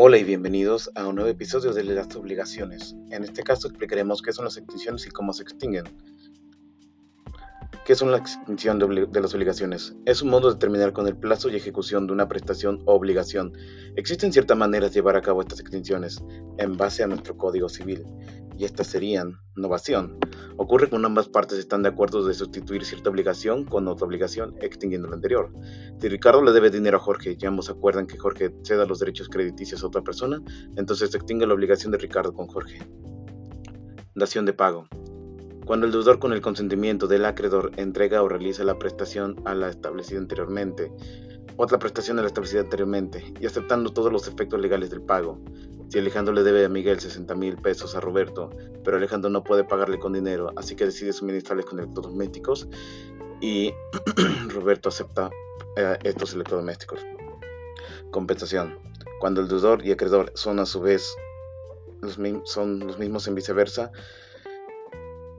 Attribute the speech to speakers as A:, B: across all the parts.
A: Hola y bienvenidos a un nuevo episodio de las obligaciones. En este caso explicaremos qué son las extinciones y cómo se extinguen. ¿Qué son la extinción de, las obligaciones? Es un modo de terminar con el plazo y ejecución de una prestación o obligación. Existen ciertas maneras de llevar a cabo estas extinciones en base a nuestro Código Civil, y estas serían novación. Ocurre cuando ambas partes están de acuerdo de sustituir cierta obligación con otra obligación, extinguiendo la anterior. Si Ricardo le debe dinero a Jorge y ambos acuerdan que Jorge ceda los derechos crediticios a otra persona, entonces se extingue la obligación de Ricardo con Jorge. Dación de pago. Cuando el deudor con el consentimiento del acreedor entrega o realiza la prestación a la establecida anteriormente, otra prestación a la establecida anteriormente, y aceptando todos los efectos legales del pago. Si Alejandro le debe a Miguel 60 mil pesos a Roberto, pero Alejandro no puede pagarle con dinero, así que decide suministrarle con electrodomésticos y Roberto acepta eh, estos electrodomésticos. Compensación. Cuando el deudor y acreedor son a su vez los, son los mismos en viceversa,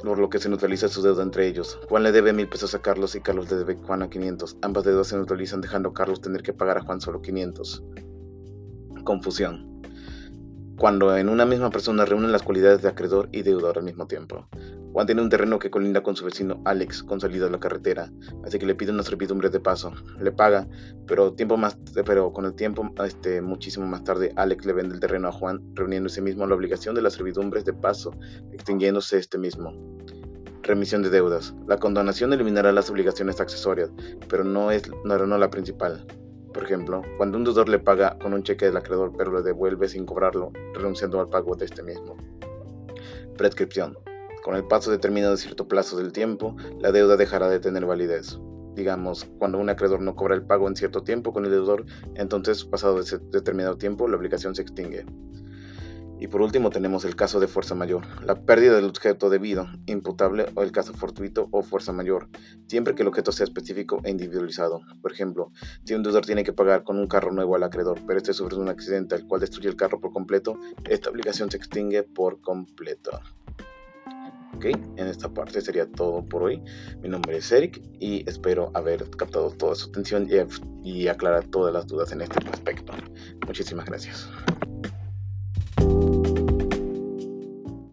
A: por lo que se neutraliza su deuda entre ellos. Juan le debe mil pesos a Carlos y Carlos le debe a Juan a 500. Ambas deudas se neutralizan dejando a Carlos tener que pagar a Juan solo 500. Confusión. Cuando en una misma persona reúnen las cualidades de acreedor y deudor al mismo tiempo. Juan tiene un terreno que colinda con su vecino Alex con salida a la carretera, así que le pide una servidumbre de paso. Le paga, pero, tiempo más, pero con el tiempo, este, muchísimo más tarde, Alex le vende el terreno a Juan, reuniendo ese mismo la obligación de las servidumbres de paso, extinguiéndose este mismo. Remisión de deudas. La condonación eliminará las obligaciones accesorias, pero no es no, no la principal. Por ejemplo, cuando un deudor le paga con un cheque del acreedor pero le devuelve sin cobrarlo, renunciando al pago de este mismo. Prescripción. Con el paso determinado de cierto plazo del tiempo, la deuda dejará de tener validez. Digamos, cuando un acreedor no cobra el pago en cierto tiempo con el deudor, entonces, pasado ese determinado tiempo, la obligación se extingue. Y por último tenemos el caso de fuerza mayor, la pérdida del objeto debido, imputable o el caso fortuito o fuerza mayor, siempre que el objeto sea específico e individualizado. Por ejemplo, si un deudor tiene que pagar con un carro nuevo al acreedor, pero este sufre un accidente al cual destruye el carro por completo, esta obligación se extingue por completo. Ok, en esta parte sería todo por hoy. Mi nombre es Eric y espero haber captado toda su atención y, y aclarar todas las dudas en este aspecto. Muchísimas gracias.